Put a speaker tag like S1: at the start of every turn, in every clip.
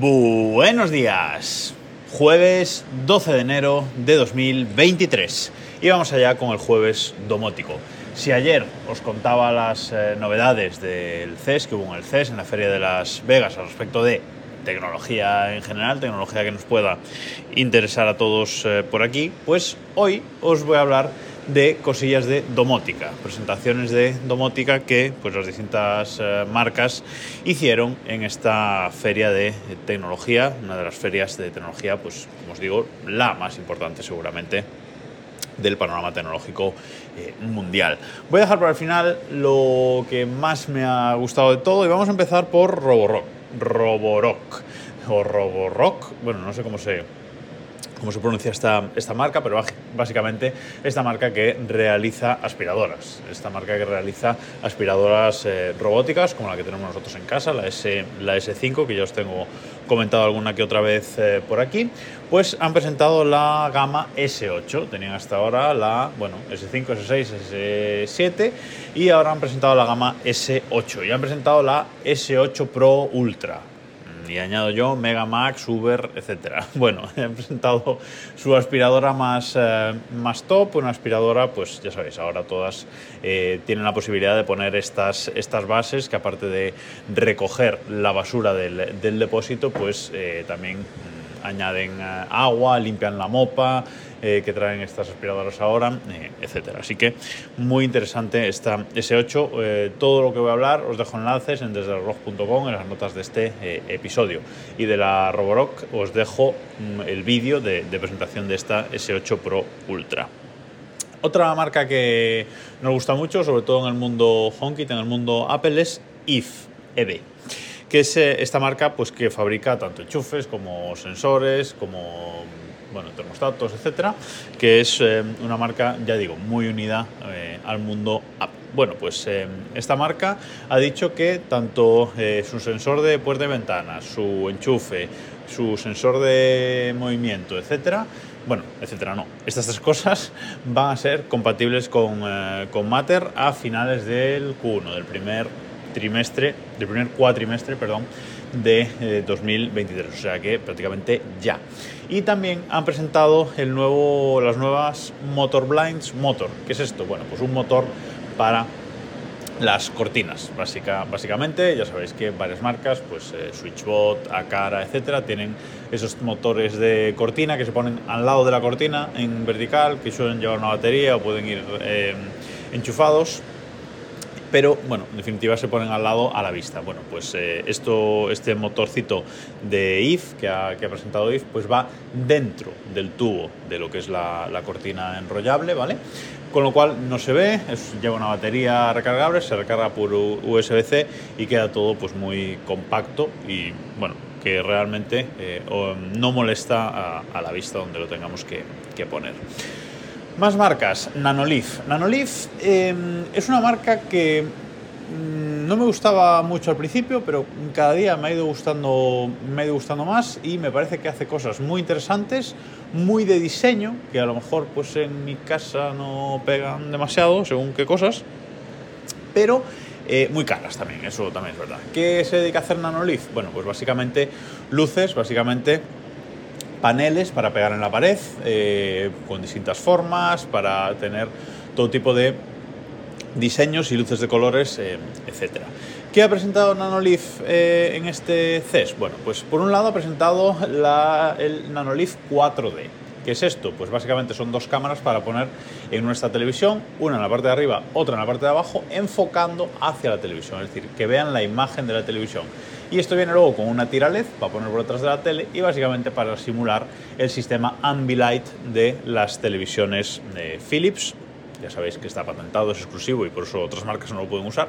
S1: Buenos días. Jueves 12 de enero de 2023. Y vamos allá con el jueves domótico. Si ayer os contaba las eh, novedades del CES, que hubo en el CES, en la Feria de Las Vegas, al respecto de tecnología en general, tecnología que nos pueda interesar a todos eh, por aquí, pues hoy os voy a hablar de cosillas de domótica, presentaciones de domótica que pues, las distintas eh, marcas hicieron en esta feria de tecnología, una de las ferias de tecnología, pues como os digo, la más importante seguramente del panorama tecnológico eh, mundial. Voy a dejar para el final lo que más me ha gustado de todo y vamos a empezar por Roborock. Roborock o Roborock, bueno, no sé cómo se cómo se pronuncia esta, esta marca, pero básicamente esta marca que realiza aspiradoras, esta marca que realiza aspiradoras eh, robóticas como la que tenemos nosotros en casa, la, S, la S5, que ya os tengo comentado alguna que otra vez eh, por aquí, pues han presentado la gama S8, tenían hasta ahora la, bueno, S5, S6, S7 y ahora han presentado la gama S8 y han presentado la S8 Pro Ultra y añado yo Mega Max, Uber, etc. Bueno, he presentado su aspiradora más, eh, más top, una aspiradora, pues ya sabéis, ahora todas eh, tienen la posibilidad de poner estas, estas bases que aparte de recoger la basura del, del depósito, pues eh, también añaden agua, limpian la mopa, eh, que traen estas aspiradoras ahora, eh, etcétera. Así que muy interesante esta S8. Eh, todo lo que voy a hablar os dejo enlaces en desderrock.com en las notas de este episodio. Y de la Roborock os dejo mm, el vídeo de, presentación de esta S8 Pro Ultra. Otra marca que nos gusta mucho, sobre todo en el mundo HomeKit, en el mundo Apple, es IF, que es esta marca pues, que fabrica tanto enchufes como sensores, como bueno, termostatos, etcétera, que es eh, una marca, ya digo, muy unida eh, al mundo Apple. Bueno, pues eh, esta marca ha dicho que tanto su sensor de puerta y ventana, su enchufe, su sensor de movimiento, etcétera, bueno, etcétera, no. Estas tres cosas van a ser compatibles con, con Matter a finales del Q1, del primer trimestre, del primer cuatrimestre, perdón, de 2023, o sea que prácticamente ya. Y también han presentado el nuevo, las nuevas Motor Blinds Motor. ¿Qué es esto? Bueno, pues un motor para las cortinas, básica, básicamente. Ya sabéis que varias marcas, pues eh, Switchbot, Acara, etcétera, tienen esos motores de cortina que se ponen al lado de la cortina en vertical, que suelen llevar una batería o pueden ir eh, enchufados pero bueno, en definitiva se ponen al lado a la vista. Bueno, pues eh, esto, este motorcito de IF que ha, presentado IF, pues va dentro del tubo de lo que es la, cortina enrollable, ¿vale? Con lo cual no se ve, lleva una batería recargable, se recarga por USB-C y queda todo pues muy compacto y bueno, que realmente eh, no molesta a, a, la vista donde lo tengamos que, que poner. Más marcas, Nanolith. Nanolith em, es una marca que mm, no me gustaba mucho al principio, pero cada día me ha, ido gustando, me ha ido gustando más y me parece que hace cosas muy interesantes, muy de diseño, que a lo mejor pues en mi casa no pegan demasiado, según qué cosas, pero eh, muy caras también, eso también es verdad. ¿Qué se dedica a hacer Nanolith? Bueno, pues básicamente luces, básicamente paneles para pegar en la pared eh, con distintas formas, para tener todo tipo de diseños y luces de colores, eh, etc. ¿Qué ha presentado Nanolith eh, en este CES? Bueno, pues por un lado ha presentado la, el Nanolith 4D. ¿Qué es esto? Pues básicamente son dos cámaras para poner en nuestra televisión, una en la parte de arriba, otra en la parte de abajo, enfocando hacia la televisión, es decir, que vean la imagen de la televisión. Y esto viene luego con una tira LED para poner por detrás de la tele y básicamente para simular el sistema Ambilight de las televisiones de Philips. Ya sabéis que está patentado, es exclusivo y por eso otras marcas no lo pueden usar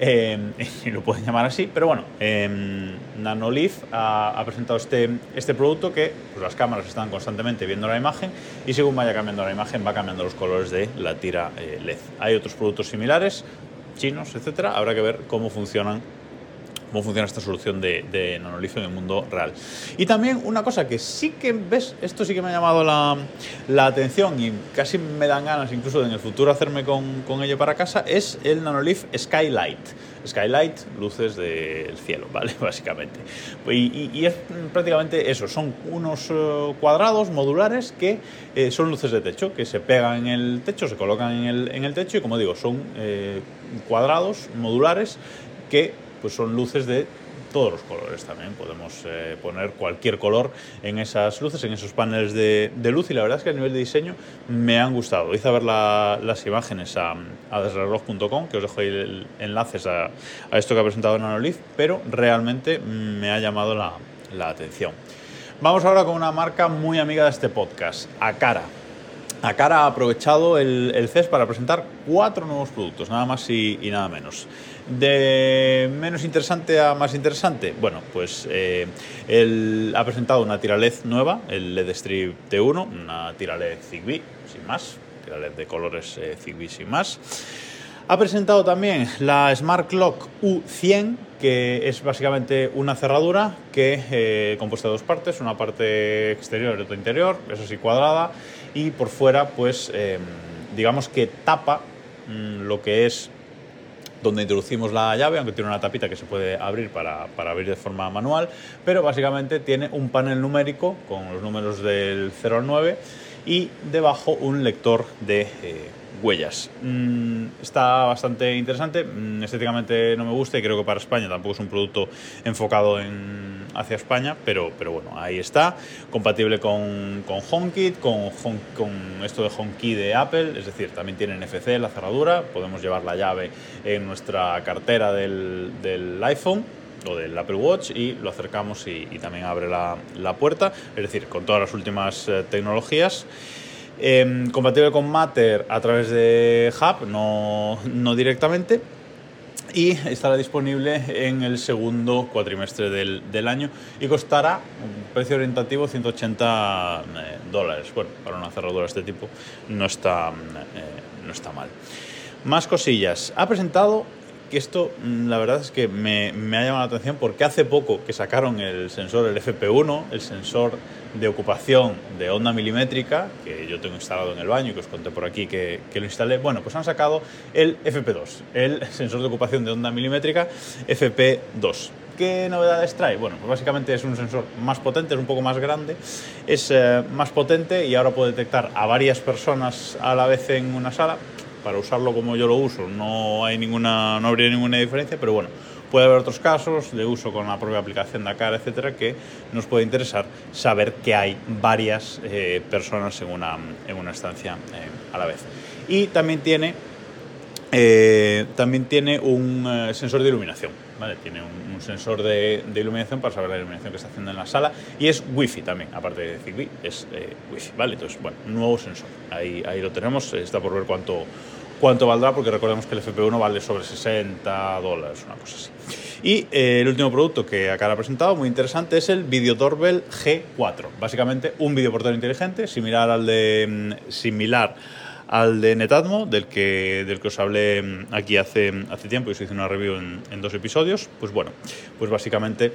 S1: eh, y lo pueden llamar así. Pero bueno, eh, Nanolith ha, presentado este, este producto que pues las cámaras están constantemente viendo la imagen y según vaya cambiando la imagen va cambiando los colores de la tira eh, LED. Hay otros productos similares, chinos, etcétera. Habrá que ver cómo funcionan cómo funciona esta solución de, de en el mundo real. Y también una cosa que sí que ves, esto sí que me ha llamado la, atención y casi me dan ganas incluso de en el futuro hacerme con, ello para casa, es el Nanolith Skylight. Skylight, luces del cielo, ¿vale? Básicamente. Y, es prácticamente eso, son unos uh, cuadrados modulares que eh, son luces de techo, que se pegan en el techo, se colocan en el, en el techo y como digo, son eh, cuadrados modulares que pues son luces de todos los colores también. Podemos eh, poner cualquier color en esas luces, en esos paneles de, luz y la verdad es que a nivel de diseño me han gustado. Hice a ver la, las imágenes a, a desreloj.com, que os dejo ahí el, enlaces a, a, esto que ha presentado Nanolith, pero realmente me ha llamado la, la atención. Vamos ahora con una marca muy amiga de este podcast, Acara. Acara ha aprovechado el, CES para presentar cuatro nuevos productos, nada más y, y nada menos. De menos interesante a más interesante, bueno, pues eh, él ha presentado una tira LED nueva, el LED Strip T1, una tira LED Zigbee, sin más, tira LED de colores eh, Zigbee sin más. Ha presentado también la Smart Clock U100, que es básicamente una cerradura que eh, compuesta de dos partes, una parte exterior y otra interior, eso sí cuadrada, y por fuera, pues eh, digamos que tapa mmm, lo que es donde introducimos la llave, aunque tiene una tapita que se puede abrir para, para, abrir de forma manual, pero básicamente tiene un panel numérico con los números del 0 al 9 y debajo un lector de eh, huellas. Mm, está bastante interesante, mm, estéticamente no me gusta y creo que para España tampoco es un producto enfocado en, hacia España, pero, pero bueno, ahí está, compatible con, con HomeKit, con, con esto de HomeKey de Apple, es decir, también tiene NFC la cerradura, podemos llevar la llave en nuestra cartera del, del iPhone o del Apple Watch y lo acercamos y, y también abre la, la, puerta, es decir, con todas las últimas eh, tecnologías. Eh, compatible con Matter a través de Hub, no, no directamente. Y estará disponible en el segundo cuatrimestre del, del año y costará un precio orientativo 180 eh, dólares. Bueno, para una cerradura de este tipo no está, eh, no está mal. Más cosillas. Ha presentado que esto la verdad es que me, me, ha llamado la atención porque hace poco que sacaron el sensor, el FP1, el sensor de ocupación de onda milimétrica, que yo tengo instalado en el baño y que os conté por aquí que, que lo instalé, bueno, pues han sacado el FP2, el sensor de ocupación de onda milimétrica FP2. ¿Qué novedades trae? Bueno, pues básicamente es un sensor más potente, es un poco más grande, es eh, más potente y ahora puede detectar a varias personas a la vez en una sala, para usarlo como yo lo uso no hay ninguna no habría ninguna diferencia pero bueno puede haber otros casos de uso con la propia aplicación Dakar etcétera que nos puede interesar saber que hay varias eh, personas en una en una estancia eh, a la vez. Y también tiene eh, también tiene un sensor de iluminación, ¿vale? Tiene un, sensor de, iluminación para saber la iluminación que está haciendo en la sala y es Wi-Fi también, aparte de Zigbee, es eh, Wi-Fi, ¿vale? Entonces, bueno, nuevo sensor, ahí, ahí lo tenemos, está por ver cuánto, cuánto valdrá, porque recordemos que el FP1 vale sobre 60 dólares, una cosa así. Y eh, el último producto que acá ha presentado, muy interesante, es el Video Doorbell G4. Básicamente un videoportero inteligente, similar al de... similar al de Netatmo, del que, del que os hablé aquí hace, hace tiempo y os hice una review en, en dos episodios, pues bueno, pues básicamente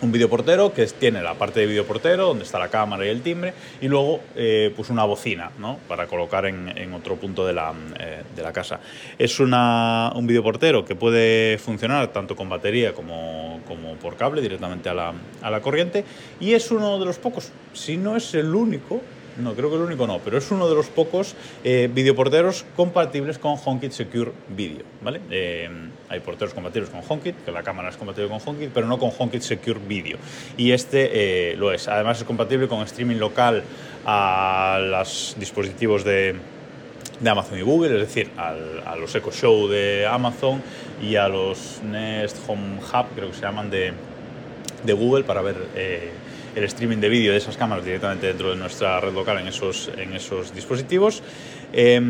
S1: un videoportero que tiene la parte de videoportero donde está la cámara y el timbre y luego eh, pues una bocina ¿no? para colocar en, en otro punto de la, eh, de la, casa. Es una, un videoportero que puede funcionar tanto con batería como, como por cable directamente a la, a la corriente y es uno de los pocos, si no es el único, no, creo que el único no, pero es uno de los pocos eh, videoporteros compatibles con HomeKit Secure Video, ¿vale? Eh, hay porteros compatibles con HomeKit, que la cámara es compatible con HomeKit, pero no con HomeKit Secure Video. Y este eh, lo es. Además es compatible con streaming local a los dispositivos de, Amazon y Google, es decir, al, a los Echo Show de Amazon y a los Nest Home Hub, creo que se llaman, de, Google para ver el streaming de vídeo de esas cámaras directamente dentro de nuestra red local en esos, en esos dispositivos. Eh,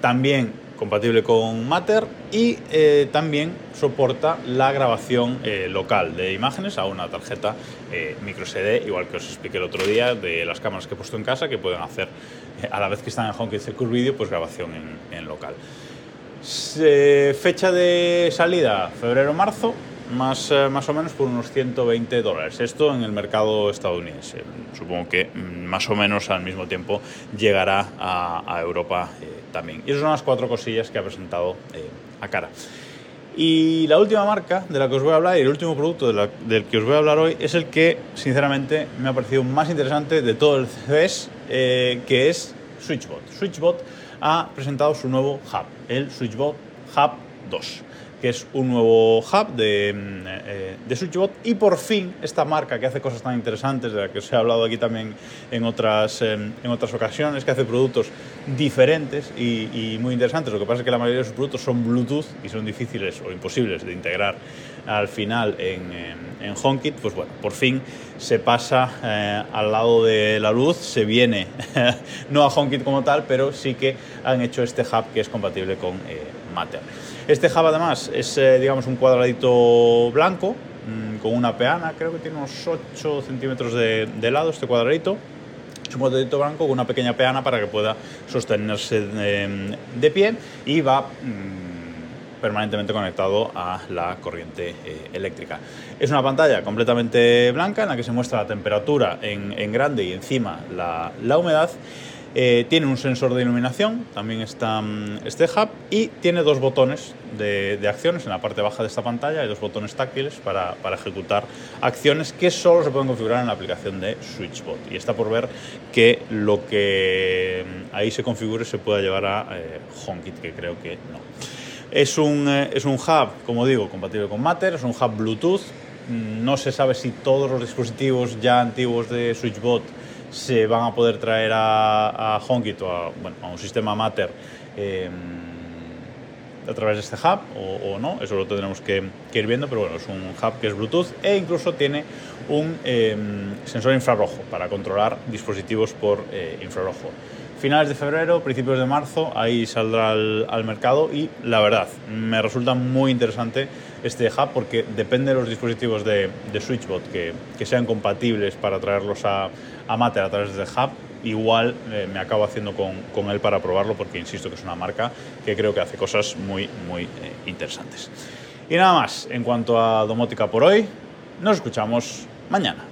S1: también compatible con Matter y eh, también soporta la grabación eh, local de imágenes a una tarjeta eh, micro SD, igual que os expliqué el otro día de las cámaras que he puesto en casa que pueden hacer eh, a la vez que están en HomeKit Secure Video pues grabación en, local. Fecha de salida febrero-marzo más, eh, más o menos por unos 120 dólares. Esto en el mercado estadounidense. Supongo que mm, más o menos al mismo tiempo llegará a, Europa eh, también. Y esas son las cuatro cosillas que ha presentado eh, a cara. Y la última marca de la que os voy a hablar y el último producto del que os voy a hablar hoy es el que, sinceramente, me ha parecido más interesante de todo el CES, que es SwitchBot. SwitchBot ha presentado su nuevo hub, el SwitchBot Hub 2 que es un nuevo hub de, mm, eh, de SwitchBot y por fin esta marca que hace cosas tan interesantes, de la que os he hablado aquí también en otras, em, en otras ocasiones, que hace productos diferentes y, muy interesantes. Lo que pasa es que la mayoría de sus productos son Bluetooth y son difíciles o imposibles de integrar al final en, en, HomeKit, pues bueno, por fin se pasa eh, al lado de la luz, se viene no a HomeKit como tal, pero sí que han hecho este hub que es compatible con eh, Este hub además es, eh, digamos, un cuadradito blanco mm, con una peana, creo que tiene unos 8 centímetros de, lado este cuadradito. Es un cuadradito blanco con una pequeña peana para que pueda sostenerse de, pie y va mm, permanentemente conectado a la corriente eh, eléctrica. Es una pantalla completamente blanca en la que se muestra la temperatura en, grande y encima la, la humedad eh, tiene un sensor de iluminación, también está mm, este hub y tiene dos botones de, acciones en la parte baja de esta pantalla, hay dos botones táctiles para, ejecutar acciones que solo se pueden configurar en la aplicación de SwitchBot. Y está por ver que lo que mm, ahí se configure se pueda llevar a eh, HomeKit, que creo que no. Es un, eh, es un hub, como digo, compatible con Matter, es un hub Bluetooth. Mm, no se sabe si todos los dispositivos ya antiguos de SwitchBot se van a poder traer a, a HomeKit o a, bueno, a un sistema Matter eh, a través de este hub o, no, eso lo tendremos que, ir viendo, pero bueno, es un hub que es Bluetooth e incluso tiene un eh, sensor infrarrojo para controlar dispositivos por eh, infrarrojo. Finales de febrero, principios de marzo, ahí saldrá al, mercado y la verdad, me resulta muy interesante este hub porque depende de los dispositivos de, SwitchBot que, sean compatibles para traerlos a, a Matter a través de hub, igual eh, me acabo haciendo con, él para probarlo porque insisto que es una marca que creo que hace cosas muy, muy eh, interesantes. Y nada más, en cuanto a domótica por hoy, nos escuchamos mañana.